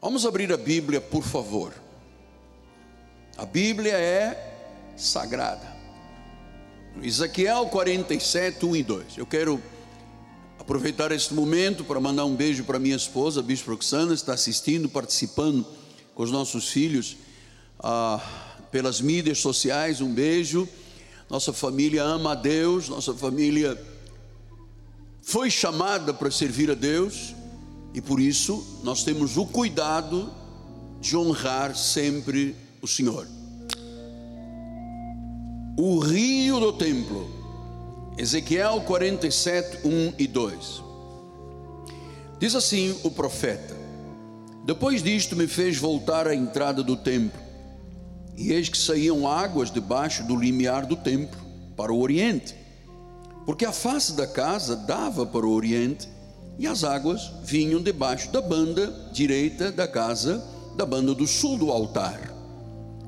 Vamos abrir a Bíblia, por favor. A Bíblia é sagrada. Ezequiel 47, 1 e 2. Eu quero aproveitar este momento para mandar um beijo para minha esposa, a Bispo Roxana, está assistindo, participando com os nossos filhos ah, pelas mídias sociais. Um beijo. Nossa família ama a Deus, nossa família foi chamada para servir a Deus e por isso nós temos o cuidado de honrar sempre o Senhor. O rio do templo, Ezequiel 47, 1 e 2. Diz assim o profeta: Depois disto me fez voltar à entrada do templo, e eis que saíam águas debaixo do limiar do templo, para o oriente, porque a face da casa dava para o oriente, e as águas vinham debaixo da banda direita da casa, da banda do sul do altar.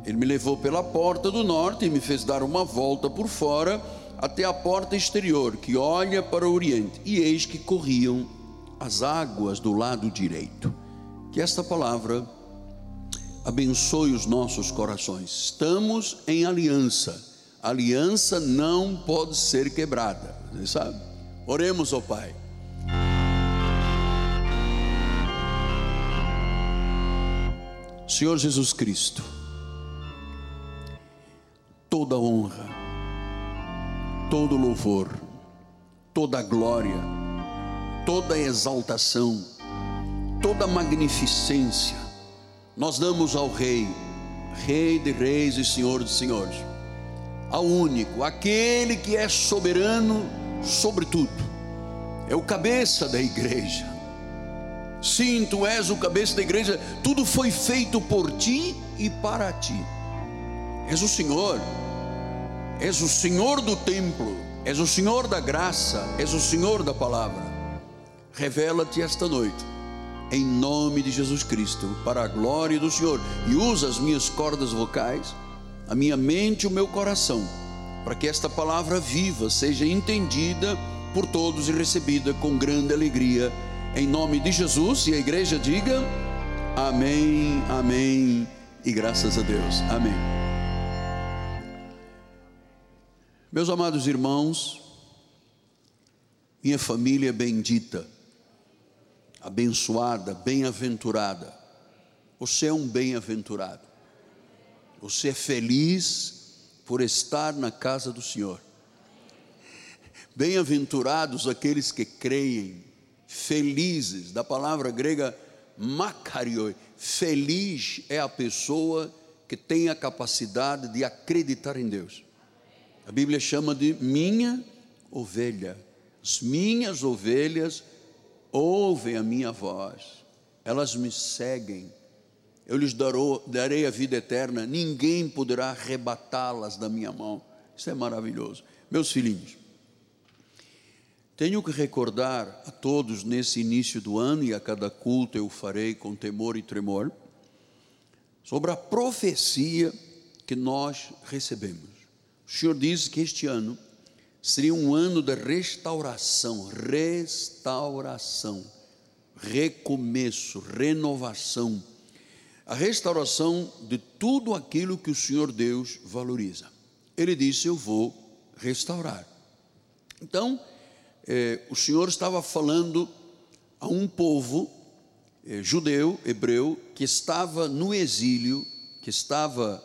Ele me levou pela porta do norte e me fez dar uma volta por fora até a porta exterior, que olha para o oriente, e eis que corriam as águas do lado direito. Que esta palavra abençoe os nossos corações. Estamos em aliança. A aliança não pode ser quebrada, sabe? Oremos ao Pai. Senhor Jesus Cristo, toda honra, todo louvor, toda glória, toda exaltação, toda magnificência, nós damos ao Rei, Rei de Reis e Senhor de Senhores, ao único, aquele que é soberano sobre tudo, é o cabeça da igreja. Sim, tu és o cabeça da igreja, tudo foi feito por ti e para ti. És o Senhor, és o Senhor do templo, és o Senhor da graça, és o Senhor da palavra. Revela-te esta noite em nome de Jesus Cristo, para a glória do Senhor, e usa as minhas cordas vocais, a minha mente e o meu coração, para que esta palavra viva seja entendida por todos e recebida com grande alegria, em nome de Jesus, e a igreja diga: Amém, Amém, e graças a Deus, Amém. Meus amados irmãos, minha família bendita, abençoada, bem-aventurada. Você é um bem-aventurado. Você é feliz por estar na casa do Senhor. Bem-aventurados aqueles que creem, felizes, da palavra grega makarioi, feliz é a pessoa que tem a capacidade de acreditar em Deus. A Bíblia chama de minha ovelha. As minhas ovelhas ouvem a minha voz, elas me seguem, eu lhes darei a vida eterna, ninguém poderá arrebatá-las da minha mão. Isso é maravilhoso. Meus filhinhos, tenho que recordar a todos nesse início do ano, e a cada culto eu farei com temor e tremor, sobre a profecia que nós recebemos. O Senhor diz que este ano seria um ano de restauração, restauração, recomeço, renovação, a restauração de tudo aquilo que o Senhor Deus valoriza. Ele disse: Eu vou restaurar. Então, eh, o Senhor estava falando a um povo eh, judeu, hebreu, que estava no exílio, que estava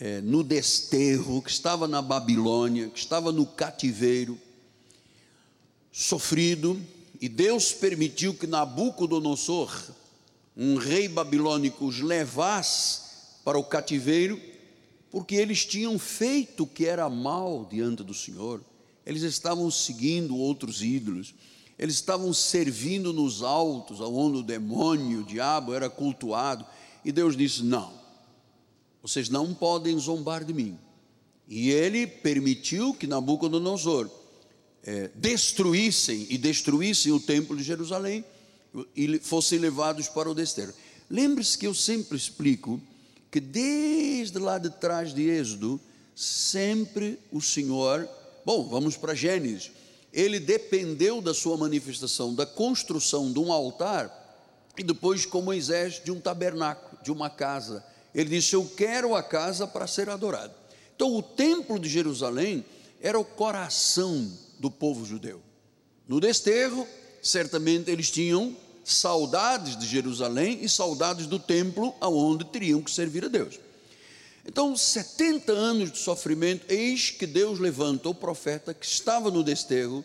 é, no desterro, que estava na Babilônia, que estava no cativeiro, sofrido, e Deus permitiu que Nabucodonosor, um rei babilônico, os levasse para o cativeiro, porque eles tinham feito o que era mal diante do Senhor, eles estavam seguindo outros ídolos, eles estavam servindo nos altos, onde o demônio, o diabo era cultuado, e Deus disse: Não, vocês não podem zombar de mim. E ele permitiu que Nabucodonosor é, destruíssem e destruíssem o templo de Jerusalém e fossem levados para o desterro. Lembre-se que eu sempre explico que desde lá de trás de Êxodo, sempre o Senhor, bom, vamos para Gênesis, ele dependeu da sua manifestação, da construção de um altar e depois com Moisés de um tabernáculo, de uma casa. Ele disse: Eu quero a casa para ser adorado. Então, o templo de Jerusalém era o coração do povo judeu. No desterro, certamente eles tinham saudades de Jerusalém e saudades do templo aonde teriam que servir a Deus. Então, 70 anos de sofrimento, eis que Deus levanta o profeta que estava no desterro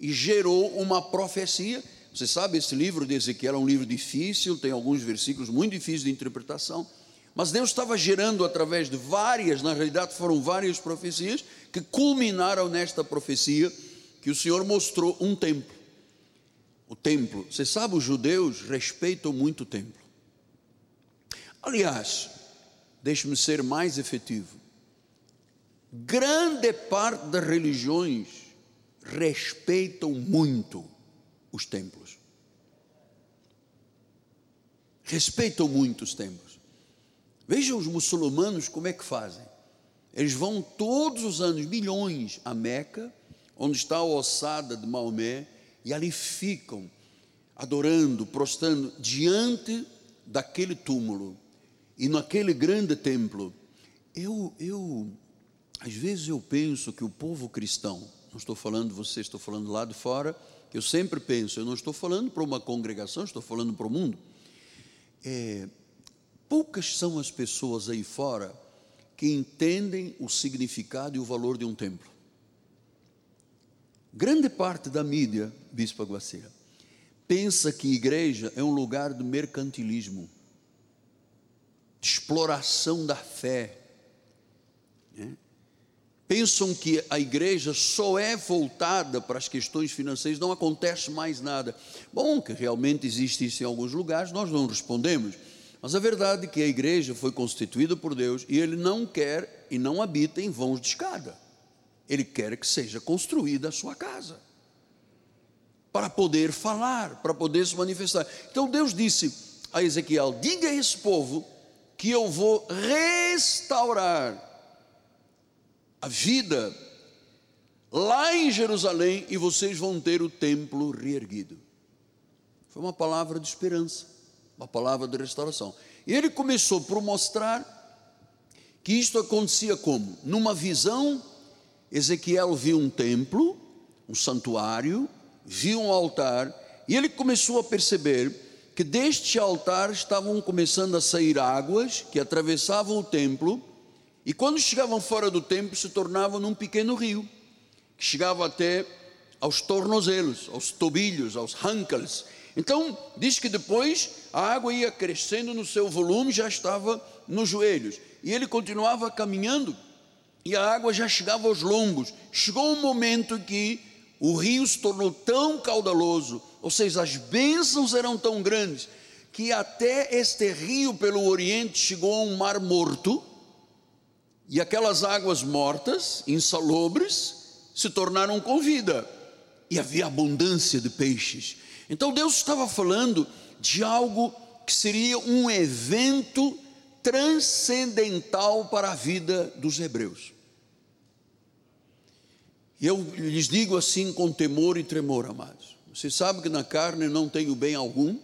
e gerou uma profecia. Você sabe, esse livro de Ezequiel é um livro difícil, tem alguns versículos muito difíceis de interpretação, mas Deus estava gerando através de várias, na realidade foram várias profecias, que culminaram nesta profecia que o Senhor mostrou um templo. O templo, você sabe, os judeus respeitam muito o templo. Aliás, deixe-me ser mais efetivo. Grande parte das religiões respeitam muito os templos. Respeitam muito os templos. Veja os muçulmanos como é que fazem. Eles vão todos os anos, milhões, a Meca, onde está a ossada de Maomé, e ali ficam adorando, prostrando diante daquele túmulo e naquele grande templo, eu, eu, às vezes eu penso que o povo cristão, não estou falando de você, estou falando lá de fora, eu sempre penso, eu não estou falando para uma congregação, estou falando para o mundo. É, poucas são as pessoas aí fora que entendem o significado e o valor de um templo. Grande parte da mídia, Bispo Aguaceira, pensa que igreja é um lugar de mercantilismo exploração da fé. Né? Pensam que a igreja só é voltada para as questões financeiras, não acontece mais nada. Bom, que realmente existe isso em alguns lugares, nós não respondemos. Mas a verdade é que a igreja foi constituída por Deus e Ele não quer e não habita em vãos de escada. Ele quer que seja construída a sua casa para poder falar, para poder se manifestar. Então Deus disse a Ezequiel: diga a esse povo que eu vou restaurar a vida lá em Jerusalém e vocês vão ter o templo reerguido. Foi uma palavra de esperança, uma palavra de restauração. E ele começou por mostrar que isto acontecia como? Numa visão, Ezequiel viu um templo, um santuário, viu um altar, e ele começou a perceber que deste altar estavam começando a sair águas que atravessavam o templo, e quando chegavam fora do templo se tornavam num pequeno rio, que chegava até aos tornozelos, aos tobilhos, aos hankals. Então, diz que depois a água ia crescendo no seu volume, já estava nos joelhos, e ele continuava caminhando, e a água já chegava aos lombos. Chegou um momento que o rio se tornou tão caudaloso, ou seja, as bênçãos eram tão grandes, que até este rio pelo Oriente chegou a um mar morto, e aquelas águas mortas, insalubres, se tornaram com vida, e havia abundância de peixes. Então Deus estava falando de algo que seria um evento transcendental para a vida dos hebreus. E eu lhes digo assim com temor e tremor, amados. Você sabe que na carne não tenho bem algum,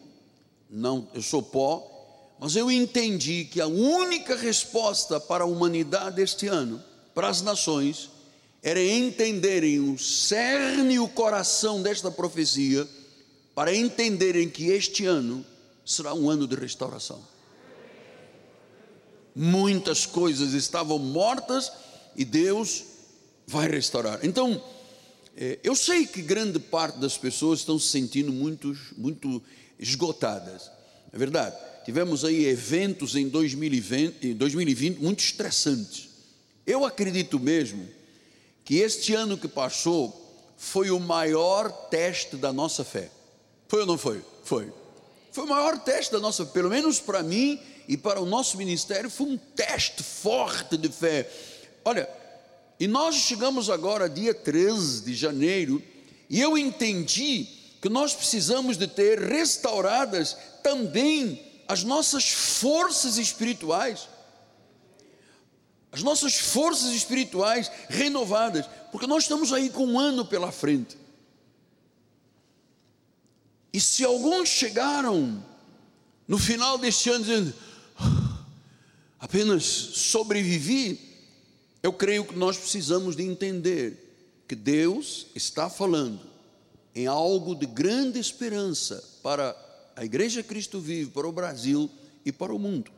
não, eu sou pó, mas eu entendi que a única resposta para a humanidade este ano, para as nações, era entenderem o cerne e o coração desta profecia, para entenderem que este ano será um ano de restauração. Muitas coisas estavam mortas e Deus vai restaurar. Então, é, eu sei que grande parte das pessoas estão se sentindo muito, muito esgotadas, é verdade. Tivemos aí eventos em 2020, em 2020 muito estressantes. Eu acredito mesmo que este ano que passou foi o maior teste da nossa fé. Foi ou não foi? Foi. Foi o maior teste da nossa, pelo menos para mim e para o nosso ministério, foi um teste forte de fé. Olha, e nós chegamos agora, dia 13 de janeiro, e eu entendi que nós precisamos de ter restauradas também as nossas forças espirituais. As nossas forças espirituais renovadas, porque nós estamos aí com um ano pela frente. E se alguns chegaram no final deste ano dizendo, "Ah, apenas sobrevivi, eu creio que nós precisamos de entender que Deus está falando em algo de grande esperança para a Igreja Cristo Vive, para o Brasil e para o mundo.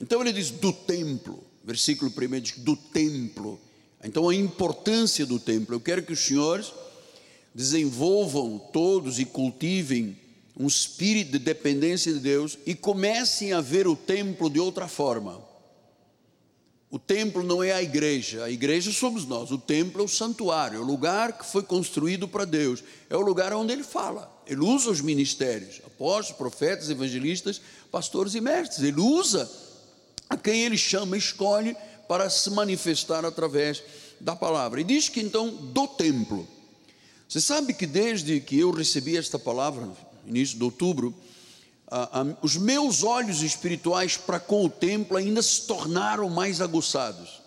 Então ele diz do templo, versículo 1 diz do templo. Então a importância do templo. Eu quero que os senhores desenvolvam todos e cultivem um espírito de dependência de Deus e comecem a ver o templo de outra forma. O templo não é a igreja, a igreja somos nós, o templo é o santuário, é o lugar que foi construído para Deus, é o lugar onde ele fala. Ele usa os ministérios, apóstolos, profetas, evangelistas, pastores e mestres. Ele usa a quem ele chama, escolhe para se manifestar através da palavra. E diz que então do templo. Você sabe que desde que eu recebi esta palavra, início de outubro, ah, ah, os meus olhos espirituais para com o templo ainda se tornaram mais aguçados.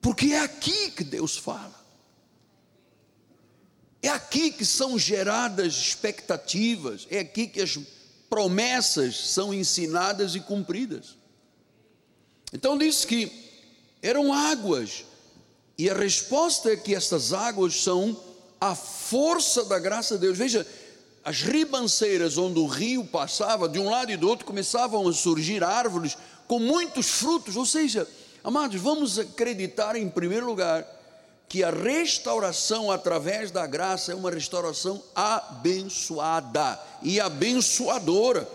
Porque é aqui que Deus fala. É aqui que são geradas expectativas, é aqui que as promessas são ensinadas e cumpridas. Então diz que eram águas, e a resposta é que estas águas são a força da graça de Deus. Veja, as ribanceiras onde o rio passava, de um lado e do outro, começavam a surgir árvores com muitos frutos. Ou seja, amados, vamos acreditar em primeiro lugar que a restauração através da graça é uma restauração abençoada e abençoadora.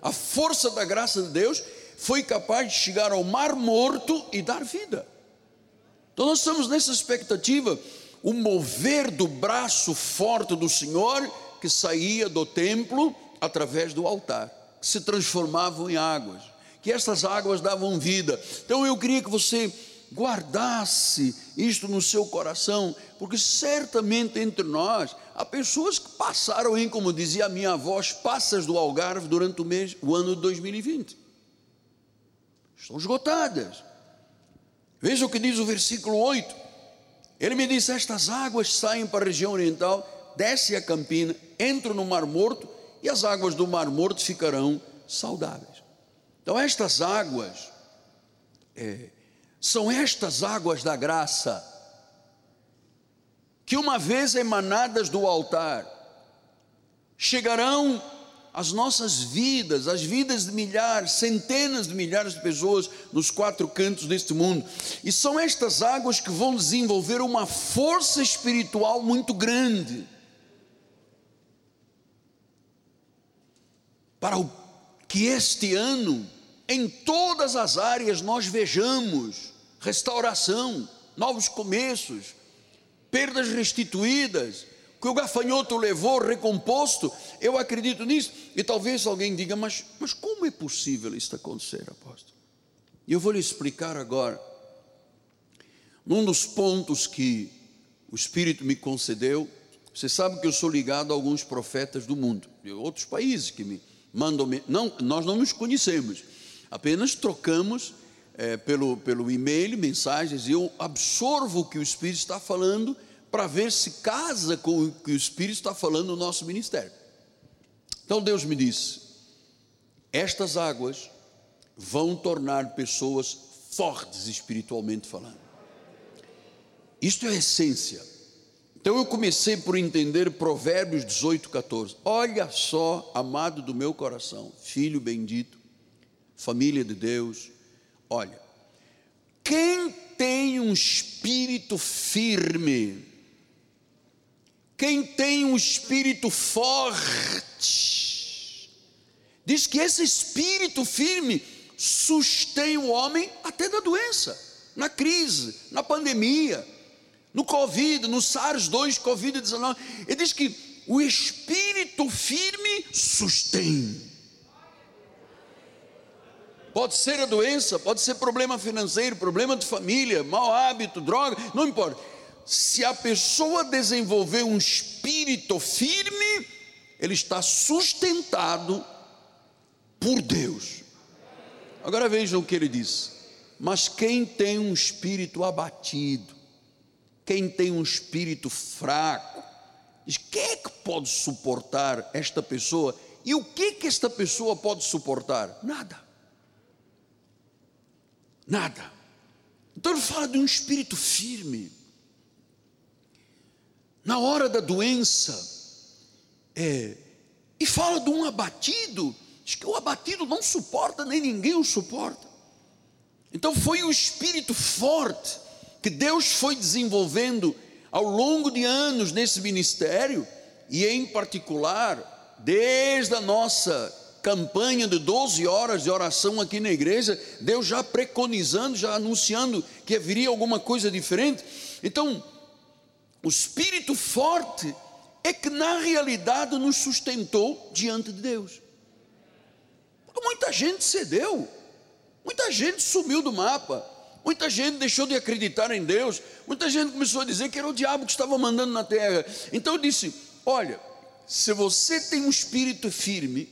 A força da graça de Deus foi capaz de chegar ao mar morto e dar vida. Então nós estamos nessa expectativa, o mover do braço forte do Senhor que saía do templo através do altar, que se transformavam em águas, que essas águas davam vida. Então eu queria que você guardasse isto no seu coração, porque certamente entre nós há pessoas que passaram em, como dizia a minha avó, as passas do Algarve durante o mês, o ano de 2020. Estão esgotadas. Veja o que diz o versículo 8. Ele me disse: Estas águas saem para a região oriental, desce a campina, entram no Mar Morto, e as águas do Mar Morto ficarão saudáveis. Então, estas águas é, são estas águas da graça, que uma vez emanadas do altar, chegarão às nossas vidas, às vidas de milhares, centenas de milhares de pessoas nos quatro cantos deste mundo. E são estas águas que vão desenvolver uma força espiritual muito grande. Para que este ano, em todas as áreas, nós vejamos restauração, novos começos, perdas restituídas, que o gafanhoto levou recomposto. Eu acredito nisso. E talvez alguém diga, mas, mas como é possível isso acontecer, apóstolo? E eu vou lhe explicar agora. Num dos pontos que o Espírito me concedeu, você sabe que eu sou ligado a alguns profetas do mundo, de outros países que me mandam. Não, nós não nos conhecemos, apenas trocamos é, pelo, pelo e-mail, mensagens, e eu absorvo o que o Espírito está falando para ver se casa com o que o Espírito está falando no nosso ministério. Então Deus me disse: estas águas vão tornar pessoas fortes espiritualmente falando. Isto é a essência. Então eu comecei por entender Provérbios 18, 14. Olha só, amado do meu coração, filho bendito, família de Deus, Olha, quem tem um espírito firme, quem tem um espírito forte, diz que esse espírito firme sustém o homem até da doença, na crise, na pandemia, no Covid, no SARS-2, Covid-19. Ele diz que o espírito firme sustém. Pode ser a doença, pode ser problema financeiro, problema de família, mau hábito, droga, não importa. Se a pessoa desenvolver um espírito firme, ele está sustentado por Deus. Agora vejam o que ele diz. Mas quem tem um espírito abatido, quem tem um espírito fraco, Diz: quem é que pode suportar esta pessoa? E o que que esta pessoa pode suportar? Nada. Nada. Então ele fala de um espírito firme. Na hora da doença, é, e fala de um abatido, diz que o abatido não suporta, nem ninguém o suporta. Então foi o espírito forte que Deus foi desenvolvendo ao longo de anos nesse ministério, e em particular, desde a nossa campanha de 12 horas de oração aqui na igreja, Deus já preconizando, já anunciando que haveria alguma coisa diferente. Então, o espírito forte é que na realidade nos sustentou diante de Deus. Porque muita gente cedeu, muita gente sumiu do mapa, muita gente deixou de acreditar em Deus, muita gente começou a dizer que era o diabo que estava mandando na terra. Então eu disse: olha, se você tem um espírito firme,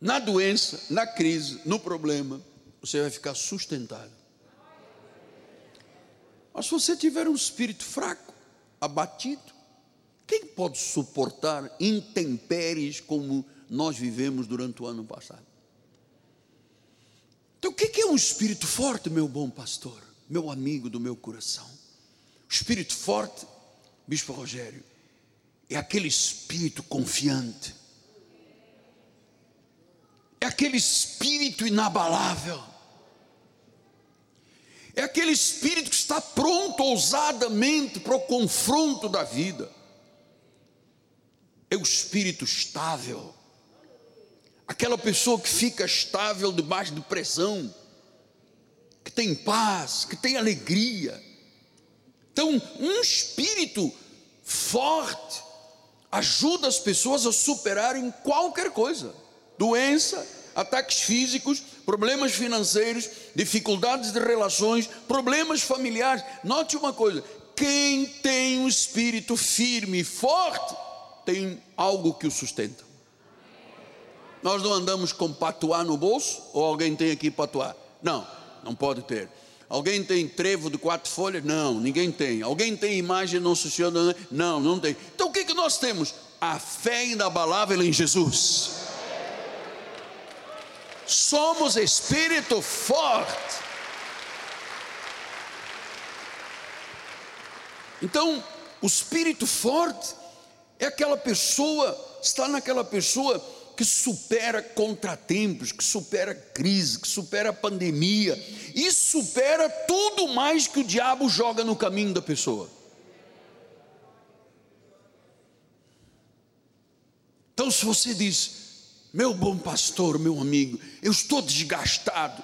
na doença, na crise, no problema, você vai ficar sustentado. Mas se você tiver um espírito fraco, abatido, quem pode suportar intempéries como nós vivemos durante o ano passado? Então, o que é um espírito forte, meu bom pastor, meu amigo do meu coração? O espírito forte, Bispo Rogério, é aquele espírito confiante. É aquele espírito inabalável, é aquele espírito que está pronto ousadamente para o confronto da vida, é o espírito estável, aquela pessoa que fica estável debaixo de pressão, que tem paz, que tem alegria. Então, um espírito forte ajuda as pessoas a superarem qualquer coisa doença, ataques físicos, problemas financeiros, dificuldades de relações, problemas familiares. Note uma coisa: quem tem um espírito firme e forte, tem algo que o sustenta. Nós não andamos com patuá no bolso, ou alguém tem aqui patuá? Não, não pode ter. Alguém tem trevo de quatro folhas? Não, ninguém tem. Alguém tem imagem não social? Não, não tem. Então o que, que nós temos? A fé inabalável em Jesus somos espírito forte. Então, o espírito forte é aquela pessoa, está naquela pessoa que supera contratempos, que supera crise, que supera pandemia e supera tudo mais que o diabo joga no caminho da pessoa. Então, se você diz, meu bom pastor, meu amigo, eu estou desgastado.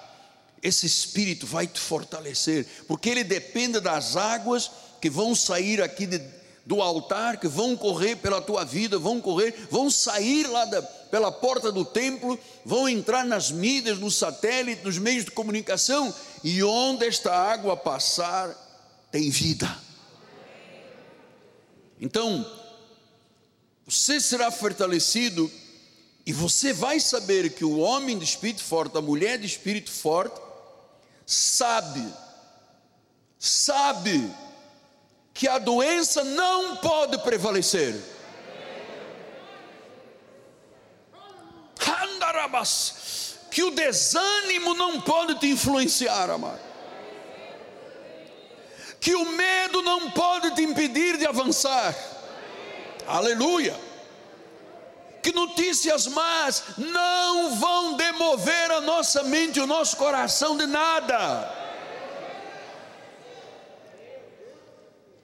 Esse espírito vai te fortalecer, porque ele depende das águas que vão sair aqui de, do altar, que vão correr pela tua vida, vão correr, vão sair lá da, pela porta do templo, vão entrar nas mídias, no satélite, nos meios de comunicação, e onde esta água passar, tem vida. Então, você será fortalecido e você vai saber que o homem de espírito forte, a mulher de espírito forte, sabe, sabe que a doença não pode prevalecer. Que o desânimo não pode te influenciar, amado. Que o medo não pode te impedir de avançar. Aleluia que notícias más não vão demover a nossa mente, o nosso coração de nada.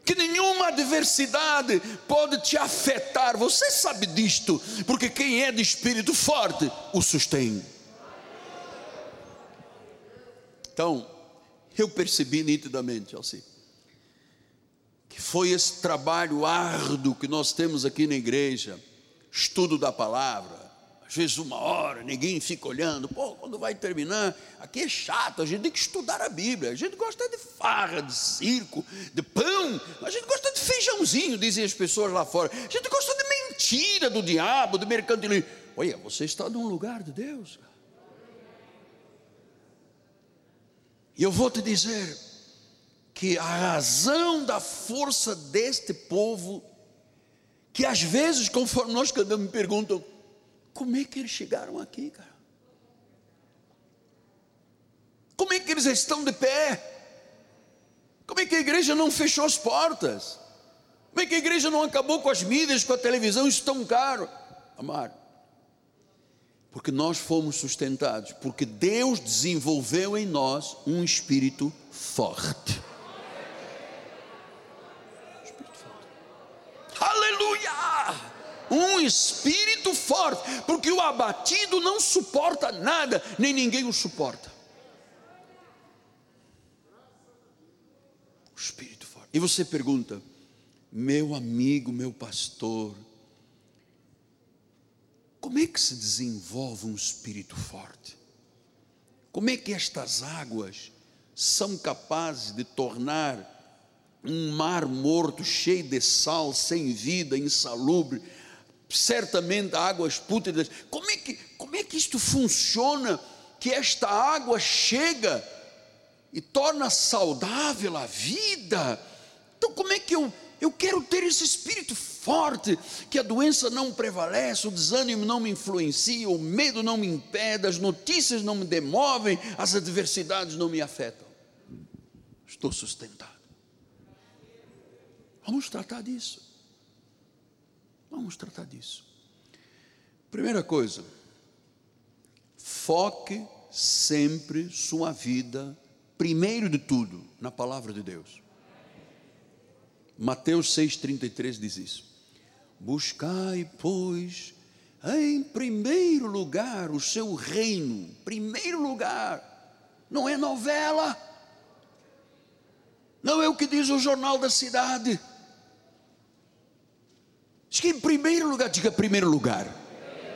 Que nenhuma adversidade pode te afetar, você sabe disto, porque quem é de espírito forte o sustém. Então, eu percebi nitidamente, assim, que foi esse trabalho árduo que nós temos aqui na igreja estudo da palavra. Às vezes uma hora, ninguém fica olhando, pô, quando vai terminar? Aqui é chato, a gente tem que estudar a Bíblia. A gente gosta de farra, de circo, de pão, a gente gosta de feijãozinho, dizem as pessoas lá fora. A gente gosta de mentira do diabo, de mercantilismo. Olha, você está num lugar de Deus. E eu vou te dizer que a razão da força deste povo que às vezes, conforme nós cantamos, me perguntam: como é que eles chegaram aqui, cara? Como é que eles estão de pé? Como é que a igreja não fechou as portas? Como é que a igreja não acabou com as mídias, com a televisão, isso tão caro? Amado, porque nós fomos sustentados, porque Deus desenvolveu em nós um espírito forte. Espírito forte. Aleluia! Um espírito forte, porque o abatido não suporta nada, nem ninguém o suporta. O espírito forte. E você pergunta, meu amigo, meu pastor, como é que se desenvolve um espírito forte? Como é que estas águas são capazes de tornar um mar morto, cheio de sal, sem vida, insalubre, certamente águas pútridas? Como é que, como é que isto funciona? Que esta água chega e torna saudável a vida? Então, como é que eu, eu quero ter esse espírito forte, que a doença não prevalece, o desânimo não me influencia, o medo não me impede, as notícias não me demovem, as adversidades não me afetam. Estou sustentado. Vamos tratar disso. Vamos tratar disso. Primeira coisa, foque sempre sua vida, primeiro de tudo, na palavra de Deus. Mateus 6,33 diz isso. Buscai, pois, em primeiro lugar o seu reino, primeiro lugar, não é novela, não é o que diz o jornal da cidade. Diz que em primeiro lugar, diga primeiro lugar.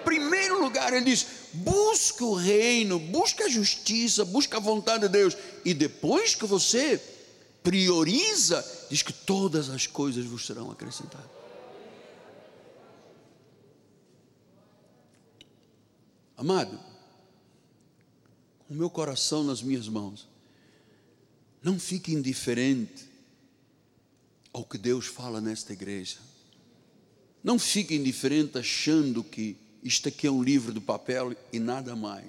Primeiro lugar, ele diz: busca o reino, busca a justiça, busca a vontade de Deus, e depois que você prioriza, diz que todas as coisas vos serão acrescentadas. Amado, com o meu coração nas minhas mãos, não fique indiferente ao que Deus fala nesta igreja. Não fique indiferente achando que isto aqui é um livro de papel e nada mais.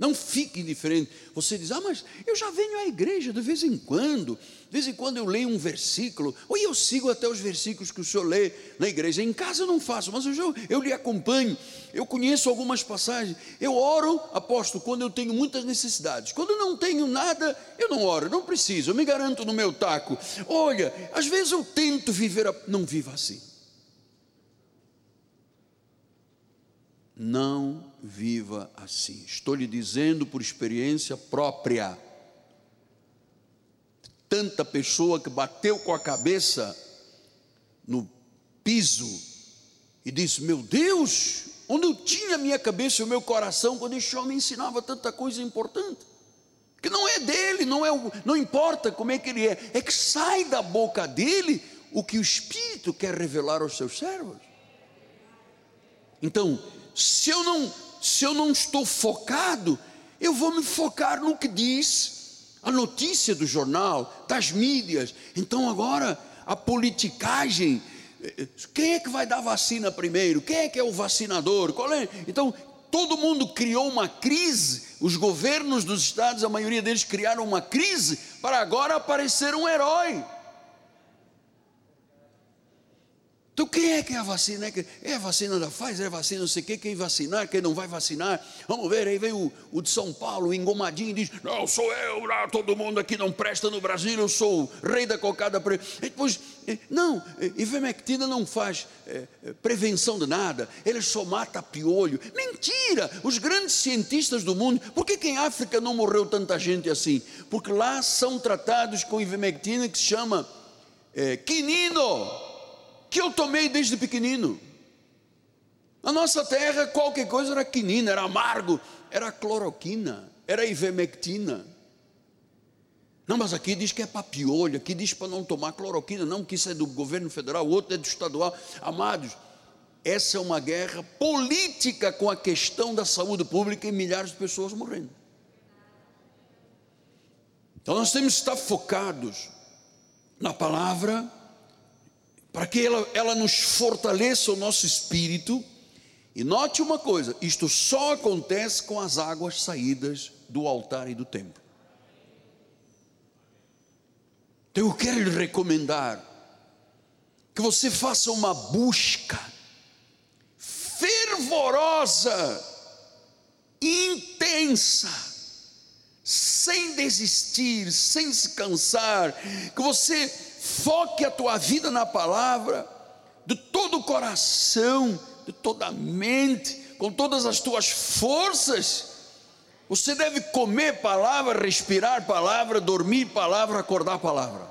Não fique indiferente. Você diz, ah, mas eu já venho à igreja de vez em quando. De vez em quando eu leio um versículo, ou eu sigo até os versículos que o senhor lê na igreja. Em casa eu não faço, mas eu, eu lhe acompanho. Eu conheço algumas passagens. Eu oro, aposto, quando eu tenho muitas necessidades. Quando eu não tenho nada, eu não oro, não preciso. Eu me garanto no meu taco. Olha, às vezes eu tento viver, a... não viva assim. Não viva assim. Estou lhe dizendo por experiência própria. Tanta pessoa que bateu com a cabeça no piso e disse: Meu Deus, onde eu tinha a minha cabeça e o meu coração quando esse homem ensinava tanta coisa importante? Que não é dele, não, é, não importa como é que ele é, é que sai da boca dele o que o Espírito quer revelar aos seus servos. Então, se eu não, se eu não estou focado, eu vou me focar no que diz a notícia do jornal, das mídias. Então agora a politicagem, quem é que vai dar vacina primeiro? Quem é que é o vacinador? É? Então todo mundo criou uma crise, os governos dos estados, a maioria deles criaram uma crise para agora aparecer um herói. Então quem é que é a vacina? É a vacina da Pfizer, é a vacina não sei o que, quem vacinar, quem não vai vacinar. Vamos ver, aí vem o, o de São Paulo, engomadinho, e diz, não, sou eu, todo mundo aqui não presta no Brasil, eu sou o rei da cocada. E depois, não, ivermectina não faz é, prevenção de nada, ele só mata piolho. Mentira! Os grandes cientistas do mundo, por que, que em África não morreu tanta gente assim? Porque lá são tratados com ivermectina que se chama é, quinino que eu tomei desde pequenino. Na nossa terra, qualquer coisa era quinina, era amargo, era cloroquina, era ivermectina. Não, mas aqui diz que é para piolho, aqui diz para não tomar cloroquina, não, que isso é do governo federal, o outro é do estadual. Amados, essa é uma guerra política com a questão da saúde pública e milhares de pessoas morrendo. Então nós temos que estar focados na palavra para que ela, ela nos fortaleça o nosso espírito. E note uma coisa: isto só acontece com as águas saídas do altar e do templo. Então eu quero lhe recomendar que você faça uma busca fervorosa, intensa, sem desistir, sem se cansar, que você foque a tua vida na palavra, de todo o coração, de toda a mente, com todas as tuas forças. Você deve comer palavra, respirar palavra, dormir palavra, acordar palavra.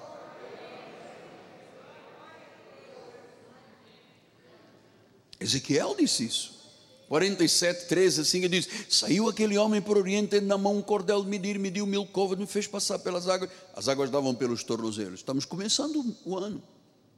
Ezequiel disse isso. 47, 13, assim ele diz: Saiu aquele homem por oriente, tendo na mão um cordel de medir, mediu mil covas, me fez passar pelas águas. As águas davam pelos tornozelos. Estamos começando o ano,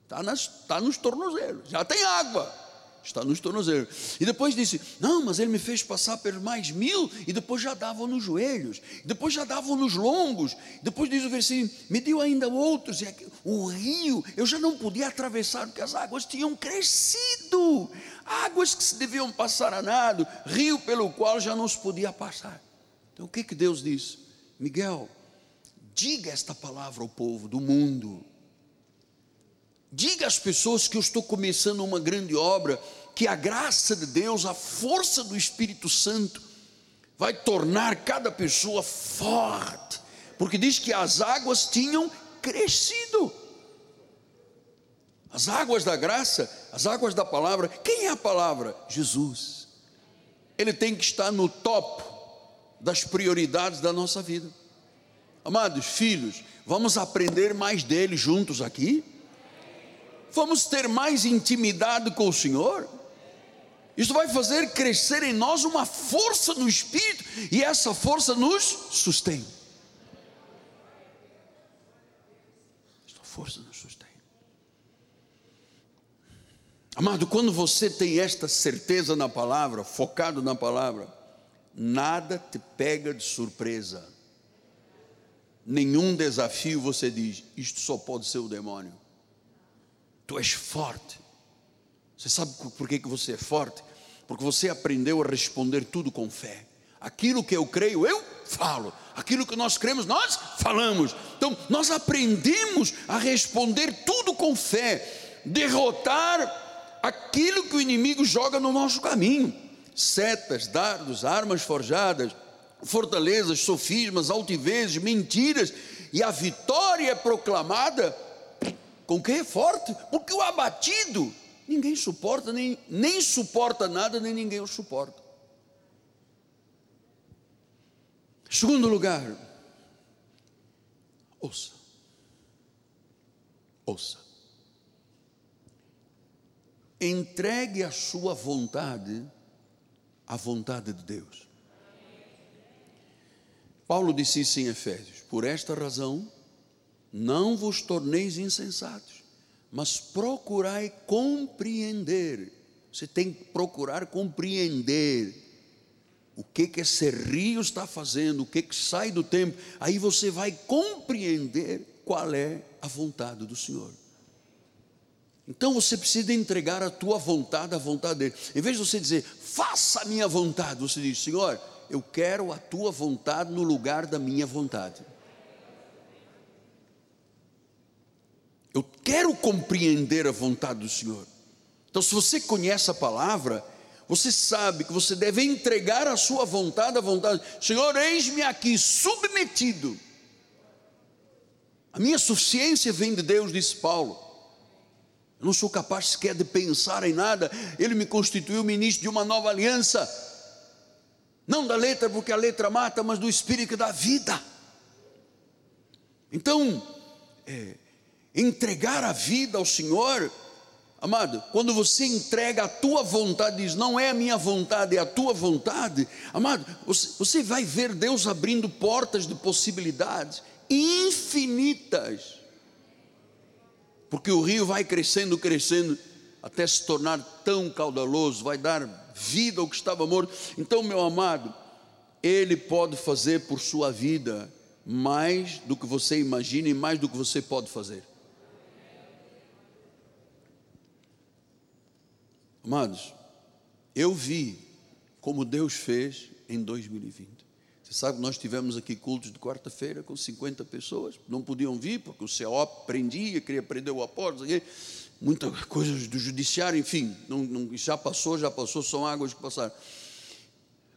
está, nas, está nos tornozelos, já tem água está nos tornozelos. E depois disse: Não, mas ele me fez passar pelos mais mil, e depois já davam nos joelhos, depois já davam nos lombos. Depois diz o versículo: Me deu ainda outros, e o rio eu já não podia atravessar, porque as águas tinham crescido águas que se deviam passar a nado, rio pelo qual já não se podia passar. Então o que, que Deus diz? Miguel, diga esta palavra ao povo do mundo Diga às pessoas que eu estou começando uma grande obra, que a graça de Deus, a força do Espírito Santo, vai tornar cada pessoa forte, porque diz que as águas tinham crescido. As águas da graça, as águas da palavra, quem é a palavra? Jesus. Ele tem que estar no top das prioridades da nossa vida. Amados filhos, vamos aprender mais dele juntos aqui? vamos ter mais intimidade com o Senhor. Isso vai fazer crescer em nós uma força no espírito e essa força nos sustém. Esta força nos sustém. Amado, quando você tem esta certeza na palavra, focado na palavra, nada te pega de surpresa. Nenhum desafio você diz, isto só pode ser o demônio. Tu és forte. Você sabe por que, que você é forte? Porque você aprendeu a responder tudo com fé. Aquilo que eu creio, eu falo. Aquilo que nós cremos, nós falamos. Então, nós aprendemos a responder tudo com fé, derrotar aquilo que o inimigo joga no nosso caminho: setas, dardos, armas forjadas, fortalezas, sofismas, altivezes, mentiras, e a vitória é proclamada com quem é forte, porque o abatido ninguém suporta, nem, nem suporta nada, nem ninguém o suporta. Segundo lugar, ouça, ouça, entregue a sua vontade à vontade de Deus. Paulo disse isso em Efésios: por esta razão, não vos torneis insensatos, mas procurai compreender. Você tem que procurar compreender o que que esse rio está fazendo, o que que sai do tempo. Aí você vai compreender qual é a vontade do Senhor. Então você precisa entregar a tua vontade à vontade dele. Em vez de você dizer, faça a minha vontade, você diz, Senhor, eu quero a tua vontade no lugar da minha vontade. Eu quero compreender a vontade do Senhor. Então, se você conhece a palavra, você sabe que você deve entregar a sua vontade à vontade. Senhor, eis-me aqui submetido. A minha suficiência vem de Deus, disse Paulo. Eu não sou capaz sequer de pensar em nada. Ele me constituiu ministro de uma nova aliança. Não da letra, porque a letra mata, mas do espírito dá vida. Então, é, entregar a vida ao Senhor, amado, quando você entrega a tua vontade, diz, não é a minha vontade, é a tua vontade, amado, você, você vai ver Deus abrindo portas de possibilidades infinitas, porque o rio vai crescendo, crescendo, até se tornar tão caudaloso, vai dar vida ao que estava morto. Então, meu amado, Ele pode fazer por sua vida mais do que você imagina e mais do que você pode fazer. Amados, eu vi como Deus fez em 2020. Você sabe que nós tivemos aqui cultos de quarta-feira com 50 pessoas, não podiam vir porque o CO prendia, queria prender o apóstolo, muitas coisas do judiciário, enfim, não, não, já passou, já passou, são águas que passaram.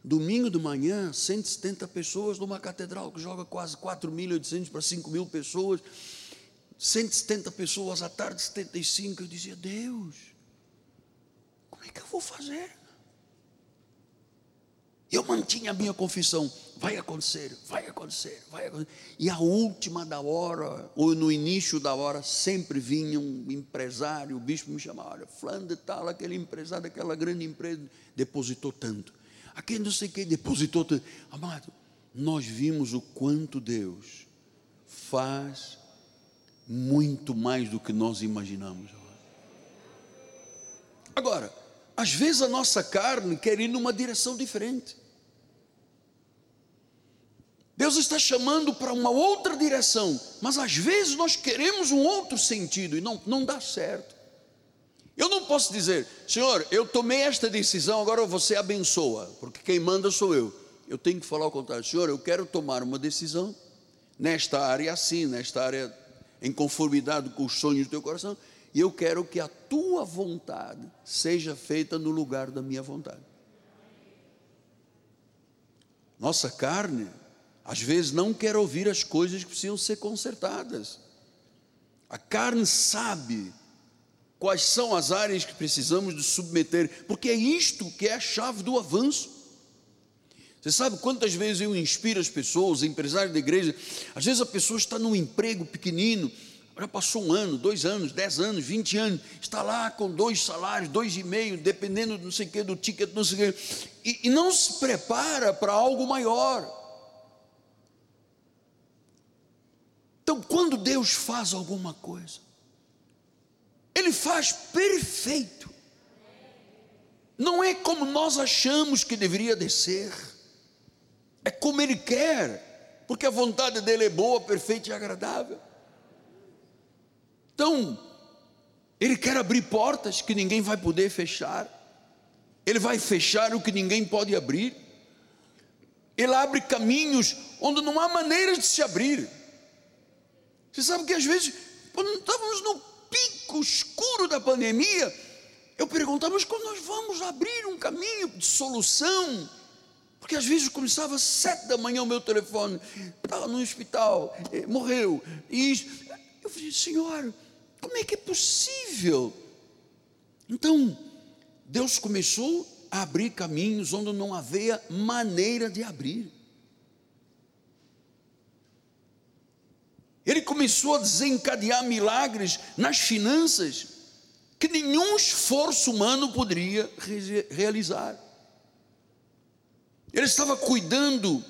Domingo de manhã, 170 pessoas numa catedral que joga quase 4.800 para 5 mil pessoas, 170 pessoas à tarde, 75. Eu dizia, Deus, como é que eu vou fazer? Eu mantinha a minha confissão, vai acontecer, vai acontecer, vai acontecer. E a última da hora, ou no início da hora, sempre vinha um empresário, o bispo me chamava, olha, fulano de tal, aquele empresário daquela grande empresa, depositou tanto. Aquele não sei quem depositou tanto. Amado, nós vimos o quanto Deus faz muito mais do que nós imaginamos. Agora, às vezes a nossa carne quer ir numa direção diferente. Deus está chamando para uma outra direção, mas às vezes nós queremos um outro sentido e não, não dá certo. Eu não posso dizer, Senhor, eu tomei esta decisão, agora você abençoa, porque quem manda sou eu. Eu tenho que falar ao contrário, Senhor, eu quero tomar uma decisão nesta área assim, nesta área em conformidade com os sonhos do teu coração, e eu quero que a tua vontade seja feita no lugar da minha vontade. Nossa carne às vezes não quer ouvir as coisas que precisam ser consertadas. A carne sabe quais são as áreas que precisamos de submeter, porque é isto que é a chave do avanço. Você sabe quantas vezes eu inspiro as pessoas, empresários da igreja, às vezes a pessoa está num emprego pequenino, já passou um ano, dois anos, dez anos, vinte anos, está lá com dois salários, dois e meio, dependendo não sei o que, do ticket, não sei o que, e, e não se prepara para algo maior. Então, quando Deus faz alguma coisa, Ele faz perfeito. Não é como nós achamos que deveria descer, é como Ele quer, porque a vontade dele é boa, perfeita e agradável. Então, Ele quer abrir portas que ninguém vai poder fechar, Ele vai fechar o que ninguém pode abrir, Ele abre caminhos onde não há maneiras de se abrir. Você sabe que às vezes, quando estávamos no pico escuro da pandemia, eu perguntava, mas quando nós vamos abrir um caminho de solução? Porque às vezes começava às sete da manhã o meu telefone, estava no hospital, eh, morreu. E eu falei, Senhor, como é que é possível? Então, Deus começou a abrir caminhos onde não havia maneira de abrir. Ele começou a desencadear milagres nas finanças que nenhum esforço humano poderia realizar. Ele estava cuidando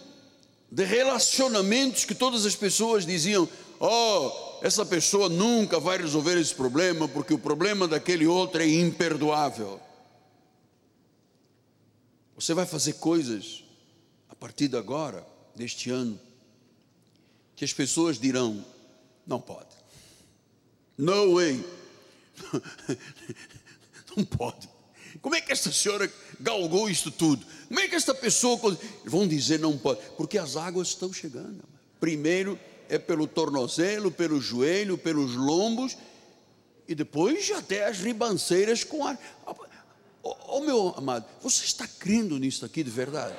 de relacionamentos que todas as pessoas diziam: Oh, essa pessoa nunca vai resolver esse problema, porque o problema daquele outro é imperdoável. Você vai fazer coisas a partir de agora, deste ano, que as pessoas dirão: não pode. No way. Não pode. Como é que essa senhora galgou isso tudo? Como é que esta pessoa. Vão dizer não pode, porque as águas estão chegando. Primeiro é pelo tornozelo, pelo joelho, pelos lombos, e depois até as ribanceiras com ar. Oh, meu amado, você está crendo nisso aqui de verdade?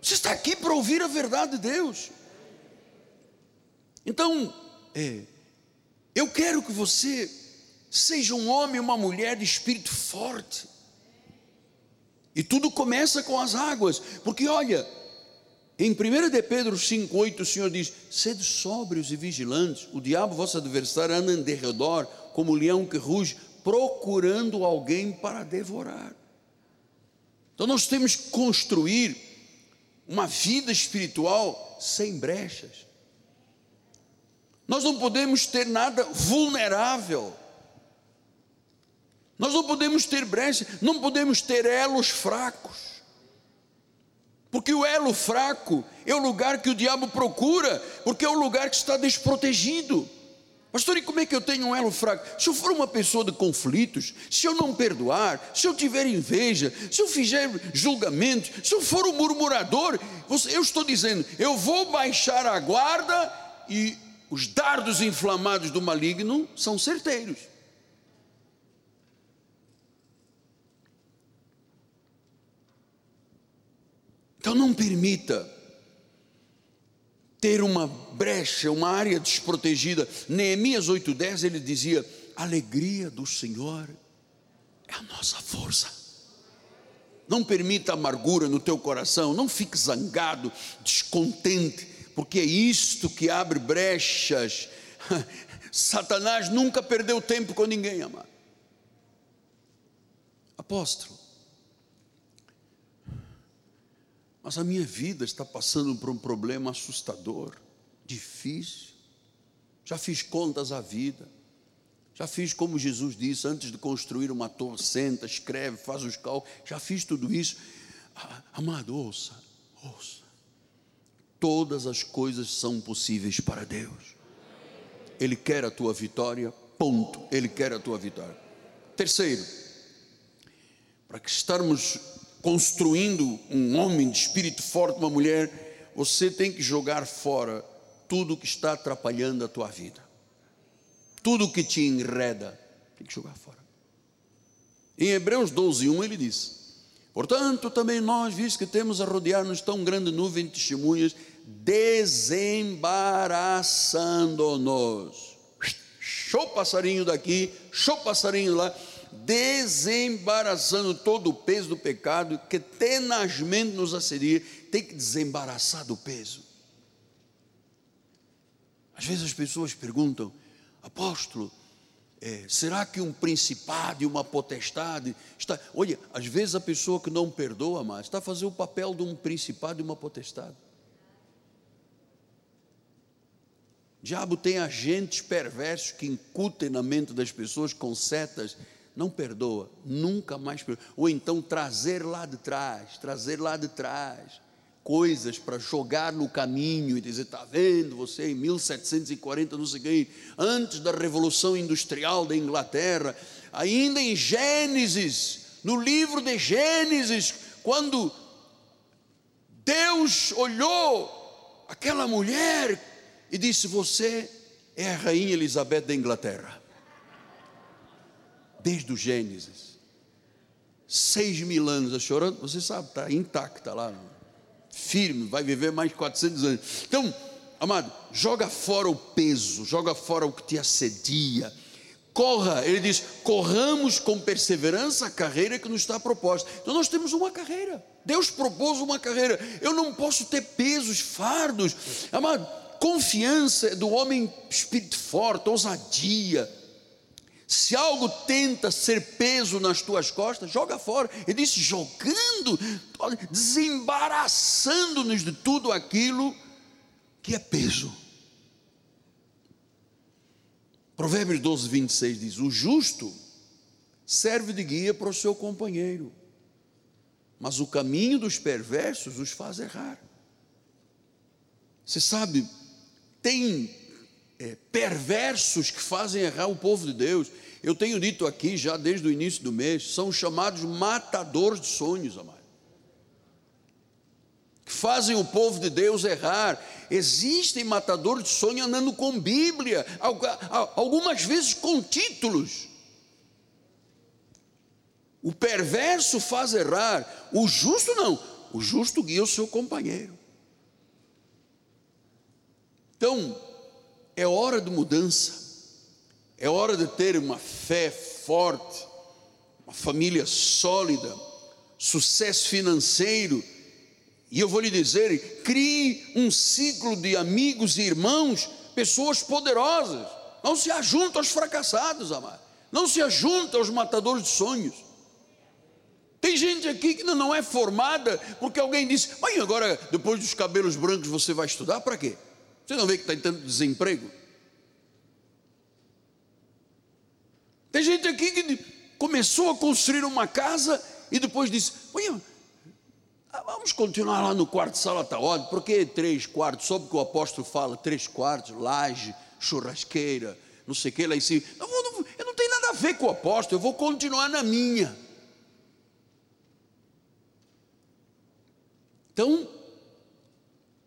Você está aqui para ouvir a verdade de Deus. Então, é, eu quero que você seja um homem, uma mulher de espírito forte. E tudo começa com as águas, porque olha, em 1 de Pedro 5,8 o Senhor diz: Sede sóbrios e vigilantes, o diabo, vosso adversário, anda em derredor, como o leão que ruge, procurando alguém para devorar. Então nós temos que construir uma vida espiritual sem brechas. Nós não podemos ter nada vulnerável. Nós não podemos ter brechas, não podemos ter elos fracos. Porque o elo fraco é o lugar que o diabo procura, porque é o lugar que está desprotegido. Pastor, e como é que eu tenho um elo fraco? Se eu for uma pessoa de conflitos, se eu não perdoar, se eu tiver inveja, se eu fizer julgamentos, se eu for um murmurador, eu estou dizendo, eu vou baixar a guarda e os dardos inflamados do maligno são certeiros. Então não permita ter uma brecha, uma área desprotegida. Neemias 8:10 ele dizia: "A alegria do Senhor é a nossa força". Não permita amargura no teu coração, não fique zangado, descontente, porque é isto que abre brechas. Satanás nunca perdeu tempo com ninguém, amado. Apóstolo, mas a minha vida está passando por um problema assustador, difícil. Já fiz contas à vida. Já fiz como Jesus disse, antes de construir uma torre, senta, escreve, faz os cálculos. Já fiz tudo isso. Amado, ouça, ouça. Todas as coisas são possíveis para Deus. Ele quer a tua vitória, ponto. Ele quer a tua vitória. Terceiro, para que estarmos construindo um homem de espírito forte, uma mulher, você tem que jogar fora tudo que está atrapalhando a tua vida. Tudo que te enreda, tem que jogar fora. Em Hebreus 12, 1 ele diz: Portanto, também nós, visto que temos a rodear-nos tão grande nuvem de testemunhas, desembaraçando-nos. Show passarinho daqui, show passarinho lá desembaraçando todo o peso do pecado que tenazmente nos assedia, tem que desembaraçar do peso. Às vezes as pessoas perguntam, apóstolo, é, será que um principado e uma potestade está. Olha, às vezes a pessoa que não perdoa mais está fazendo o papel de um principado e uma potestade. Diabo tem agentes perversos que incutem na mente das pessoas com setas não perdoa, nunca mais perdoa. Ou então trazer lá de trás, trazer lá de trás coisas para jogar no caminho e dizer: está vendo você em 1740, não sei quem, antes da Revolução Industrial da Inglaterra, ainda em Gênesis, no livro de Gênesis, quando Deus olhou aquela mulher e disse: Você é a rainha Elizabeth da Inglaterra desde o Gênesis. Seis mil anos a chorando, você sabe, está intacta lá, firme, vai viver mais de 400 anos. Então, amado, joga fora o peso, joga fora o que te assedia. Corra, ele diz: corramos com perseverança a carreira que nos está proposta. Então nós temos uma carreira. Deus propôs uma carreira. Eu não posso ter pesos, fardos. Amado, confiança é do homem espírito forte, ousadia se algo tenta ser peso nas tuas costas, joga fora. Ele disse: jogando, desembaraçando-nos de tudo aquilo que é peso. Provérbios 12, 26 diz: O justo serve de guia para o seu companheiro, mas o caminho dos perversos os faz errar. Você sabe, tem é, perversos que fazem errar o povo de Deus. Eu tenho dito aqui já desde o início do mês, são chamados matadores de sonhos, amado. Que fazem o povo de Deus errar. Existem matadores de sonhos andando com Bíblia, algumas vezes com títulos. O perverso faz errar, o justo não. O justo guia o seu companheiro. Então, é hora de mudança, é hora de ter uma fé forte, uma família sólida, sucesso financeiro. E eu vou lhe dizer: crie um ciclo de amigos e irmãos, pessoas poderosas. Não se ajunta aos fracassados, amado. Não se ajunta aos matadores de sonhos. Tem gente aqui que não é formada porque alguém disse: Mas agora, depois dos cabelos brancos, você vai estudar para quê? Você não vê que está tendo desemprego? Tem gente aqui que começou a construir uma casa e depois disse: vamos continuar lá no quarto sala está ótimo, porque três quartos, só porque o apóstolo fala três quartos, laje, churrasqueira, não sei o que lá em cima. Não, eu não tenho nada a ver com o apóstolo, eu vou continuar na minha. Então,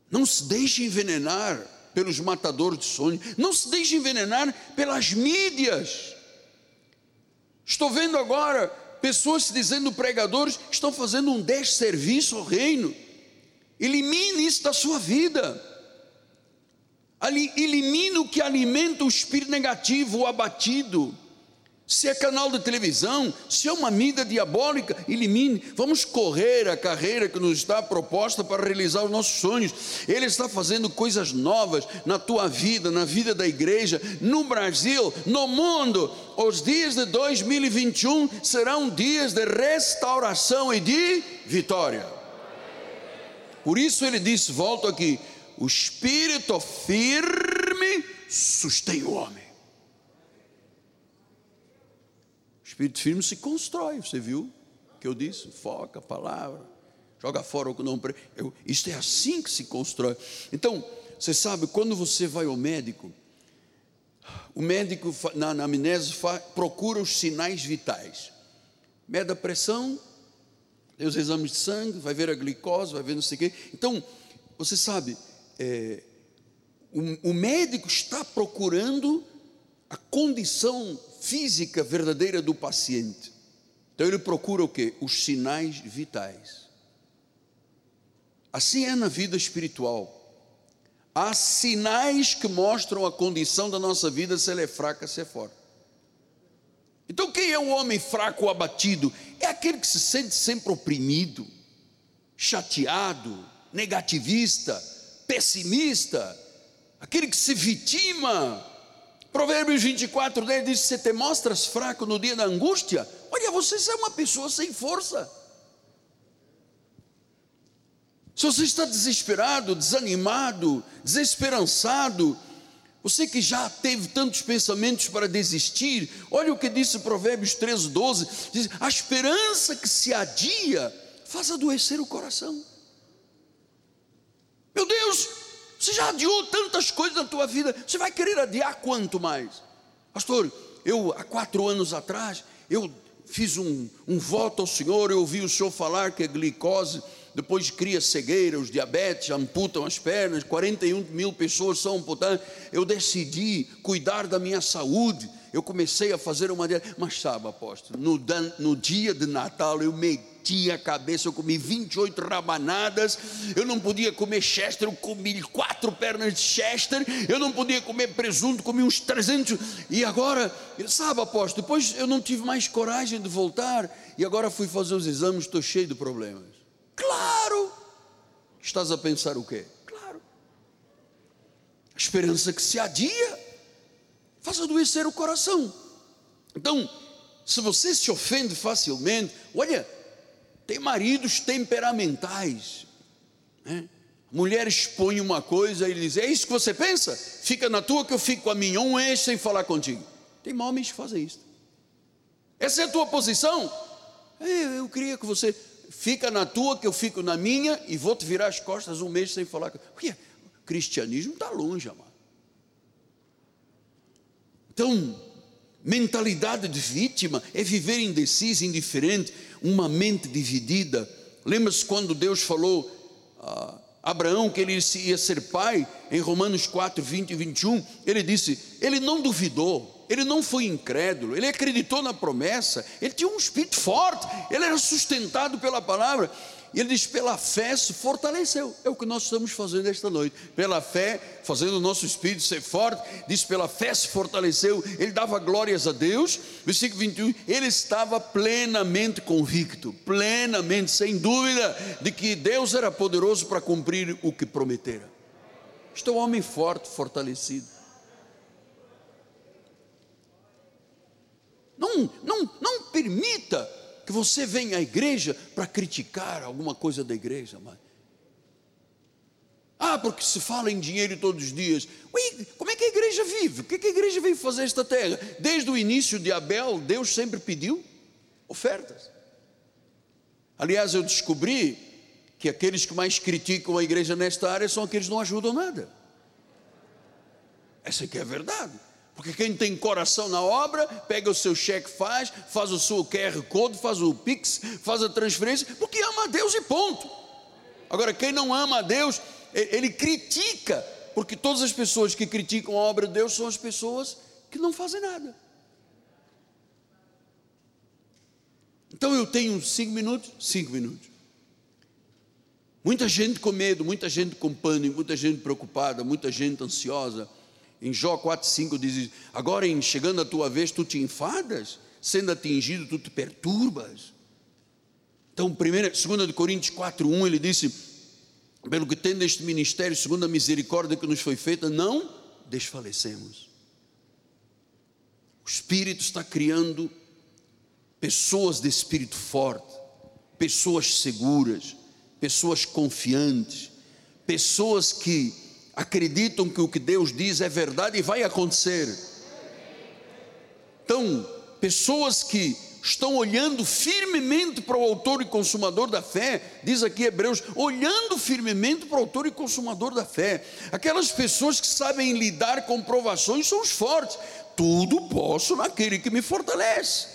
não se deixe envenenar pelos matadores de sonhos, não se deixe envenenar pelas mídias. Estou vendo agora pessoas dizendo pregadores estão fazendo um desserviço ao reino. Elimine isso da sua vida. Elimine o que alimenta o espírito negativo, o abatido se é canal de televisão, se é uma mídia diabólica, elimine. Vamos correr a carreira que nos está proposta para realizar os nossos sonhos. Ele está fazendo coisas novas na tua vida, na vida da igreja, no Brasil, no mundo. Os dias de 2021 serão dias de restauração e de vitória. Por isso ele disse: volto aqui, o espírito firme sustém o homem. Espírito firme se constrói, você viu que eu disse? Foca a palavra, joga fora o que não. Eu, isto é assim que se constrói. Então, você sabe, quando você vai ao médico, o médico na, na amnésia procura os sinais vitais. Mede a pressão, tem os exames de sangue, vai ver a glicose, vai ver não sei o quê. Então, você sabe, é, o, o médico está procurando a condição física verdadeira do paciente. Então ele procura o que? Os sinais vitais. Assim é na vida espiritual. Há sinais que mostram a condição da nossa vida, se ela é fraca, se é forte. Então, quem é o homem fraco ou abatido? É aquele que se sente sempre oprimido, chateado, negativista, pessimista, aquele que se vitima Provérbios 24, 10 diz: Se te mostras fraco no dia da angústia, olha, você é uma pessoa sem força. Se você está desesperado, desanimado, desesperançado, você que já teve tantos pensamentos para desistir, olha o que disse Provérbios 13, 12: diz, A esperança que se adia faz adoecer o coração. Meu Deus, você já adiou tantas coisas na tua vida, você vai querer adiar quanto mais? Pastor, eu há quatro anos atrás, eu fiz um, um voto ao Senhor, eu ouvi o Senhor falar que a glicose depois cria cegueira, os diabetes amputam as pernas, 41 mil pessoas são amputadas. Eu decidi cuidar da minha saúde, eu comecei a fazer uma dieta, mas sabe, apóstolo, no, no dia de Natal eu meti tinha cabeça, eu comi 28 rabanadas, eu não podia comer chester, eu comi quatro pernas de chester, eu não podia comer presunto, comi uns 300, e agora, sabe apóstolo, depois eu não tive mais coragem de voltar, e agora fui fazer os exames, estou cheio de problemas. Claro! Estás a pensar o quê? Claro. A esperança que se adia faz adoecer o coração. Então, se você se ofende facilmente, olha, tem maridos temperamentais. Né? Mulher expõe uma coisa e ele diz: É isso que você pensa? Fica na tua que eu fico com a minha, um eixo sem falar contigo. Tem homens que fazem isso. Essa é a tua posição? É, eu queria que você fica na tua que eu fico na minha e vou te virar as costas um mês sem falar. Porque o cristianismo está longe, amado. Então, mentalidade de vítima é viver indeciso, indiferente uma mente dividida. Lembra-se quando Deus falou a Abraão que ele ia ser pai, em Romanos 4, 20 e 21, ele disse: ele não duvidou, ele não foi incrédulo, ele acreditou na promessa, ele tinha um espírito forte, ele era sustentado pela palavra. E ele diz: pela fé se fortaleceu. É o que nós estamos fazendo esta noite. Pela fé, fazendo o nosso espírito ser forte. Diz: pela fé se fortaleceu. Ele dava glórias a Deus. Versículo 21. Ele estava plenamente convicto, plenamente, sem dúvida, de que Deus era poderoso para cumprir o que prometera. Este é um homem forte, fortalecido. Não, não, não permita que você vem à igreja para criticar alguma coisa da igreja, mas ah, porque se fala em dinheiro todos os dias. Ui, como é que a igreja vive? O que, é que a igreja veio fazer esta terra? Desde o início de Abel, Deus sempre pediu ofertas. Aliás, eu descobri que aqueles que mais criticam a igreja nesta área são aqueles que não ajudam nada. Essa aqui é a verdade. Porque quem tem coração na obra, pega o seu cheque, faz, faz o seu QR Code, faz o Pix, faz a transferência, porque ama a Deus e ponto. Agora, quem não ama a Deus, ele critica, porque todas as pessoas que criticam a obra de Deus são as pessoas que não fazem nada. Então eu tenho cinco minutos? Cinco minutos. Muita gente com medo, muita gente com pânico, muita gente preocupada, muita gente ansiosa. Em Jó 4,5 diz: Agora, em chegando a tua vez, tu te enfadas, sendo atingido, tu te perturbas. Então, 2 Coríntios 4,1 ele disse: Pelo que tem neste ministério, segundo a misericórdia que nos foi feita, não desfalecemos. O Espírito está criando pessoas de espírito forte, pessoas seguras, pessoas confiantes, pessoas que acreditam que o que Deus diz é verdade e vai acontecer. Então, pessoas que estão olhando firmemente para o autor e consumador da fé, diz aqui Hebreus, olhando firmemente para o autor e consumador da fé. Aquelas pessoas que sabem lidar com provações são os fortes. Tudo posso naquele que me fortalece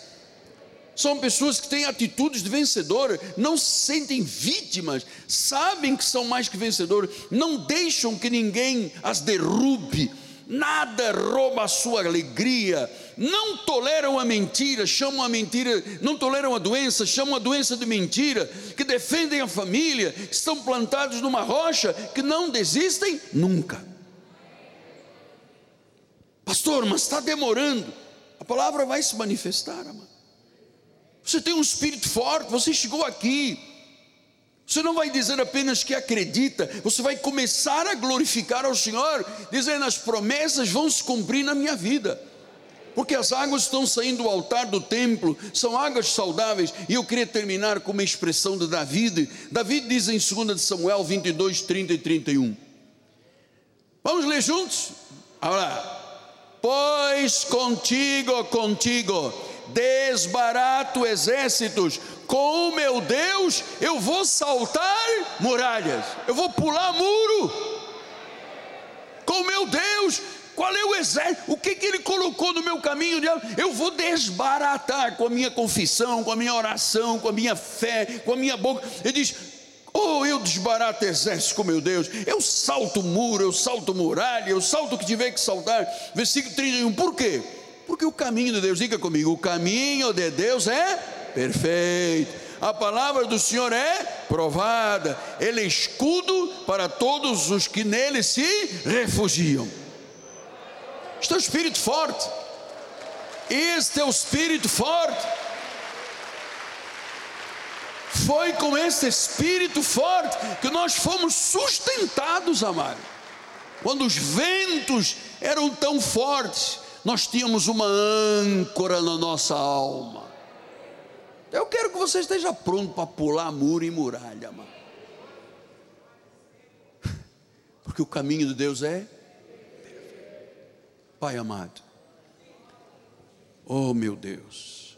são pessoas que têm atitudes de vencedor, não se sentem vítimas, sabem que são mais que vencedores, não deixam que ninguém as derrube, nada rouba a sua alegria, não toleram a mentira, chamam a mentira, não toleram a doença, chamam a doença de mentira, que defendem a família, estão plantados numa rocha, que não desistem nunca. Pastor, mas está demorando, a palavra vai se manifestar, amado. Você tem um espírito forte, você chegou aqui. Você não vai dizer apenas que acredita, você vai começar a glorificar ao Senhor, dizendo: as promessas vão se cumprir na minha vida. Porque as águas estão saindo do altar do templo, são águas saudáveis, e eu queria terminar com uma expressão de David. David diz em 2 Samuel 22, 30 e 31. Vamos ler juntos? Olha Pois contigo, contigo desbarato exércitos, com o meu Deus eu vou saltar muralhas, eu vou pular muro, com o meu Deus, qual é o exército? O que, que ele colocou no meu caminho? Eu vou desbaratar com a minha confissão, com a minha oração, com a minha fé, com a minha boca. Ele diz: Oh, eu desbarato exército com meu Deus, eu salto muro, eu salto muralha, eu salto o que tiver que saltar. Versículo 31, por quê? Porque o caminho de Deus, diga comigo, o caminho de Deus é perfeito. A palavra do Senhor é provada. Ele é escudo para todos os que nele se refugiam. Este é o espírito forte. Este é o espírito forte. Foi com esse espírito forte que nós fomos sustentados, amado. Quando os ventos eram tão fortes, nós tínhamos uma âncora na nossa alma. Eu quero que você esteja pronto para pular muro e muralha, mano. Porque o caminho de Deus é Pai amado. Oh, meu Deus.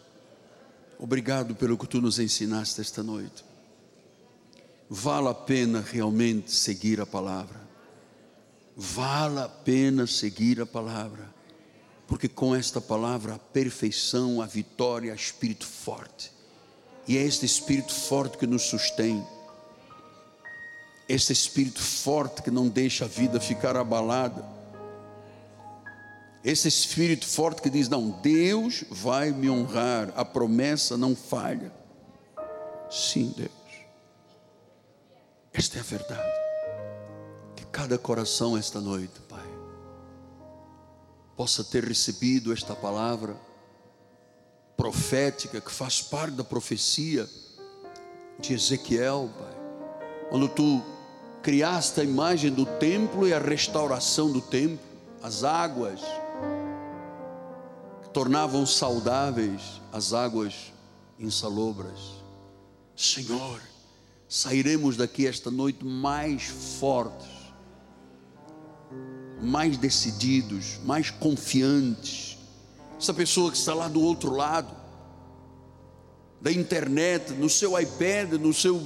Obrigado pelo que tu nos ensinaste esta noite. Vale a pena realmente seguir a palavra. Vale a pena seguir a palavra porque com esta palavra a perfeição, a vitória, espírito forte. E é este espírito forte que nos sustém. Este espírito forte que não deixa a vida ficar abalada. Esse espírito forte que diz: Não, Deus vai me honrar, a promessa não falha. Sim, Deus. Esta é a verdade. Que cada coração esta noite possa ter recebido esta palavra profética que faz parte da profecia de Ezequiel, Pai. Quando tu criaste a imagem do templo e a restauração do templo, as águas que tornavam saudáveis as águas insalobras. Senhor, sairemos daqui esta noite mais fortes mais decididos, mais confiantes. Essa pessoa que está lá do outro lado, da internet, no seu iPad, no seu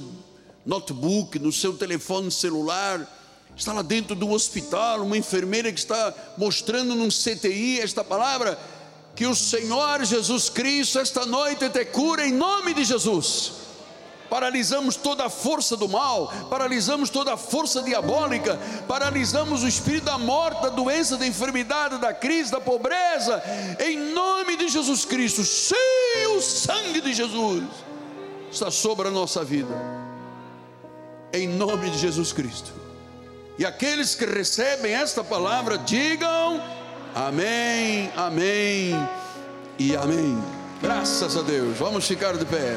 notebook, no seu telefone celular, está lá dentro do hospital, uma enfermeira que está mostrando num CTI esta palavra, que o Senhor Jesus Cristo esta noite te cura em nome de Jesus paralisamos toda a força do mal, paralisamos toda a força diabólica, paralisamos o espírito da morte, da doença, da enfermidade, da crise, da pobreza, em nome de Jesus Cristo. Sim, o sangue de Jesus está sobre a nossa vida, em nome de Jesus Cristo. E aqueles que recebem esta palavra, digam amém, amém e amém. Graças a Deus. Vamos ficar de pé.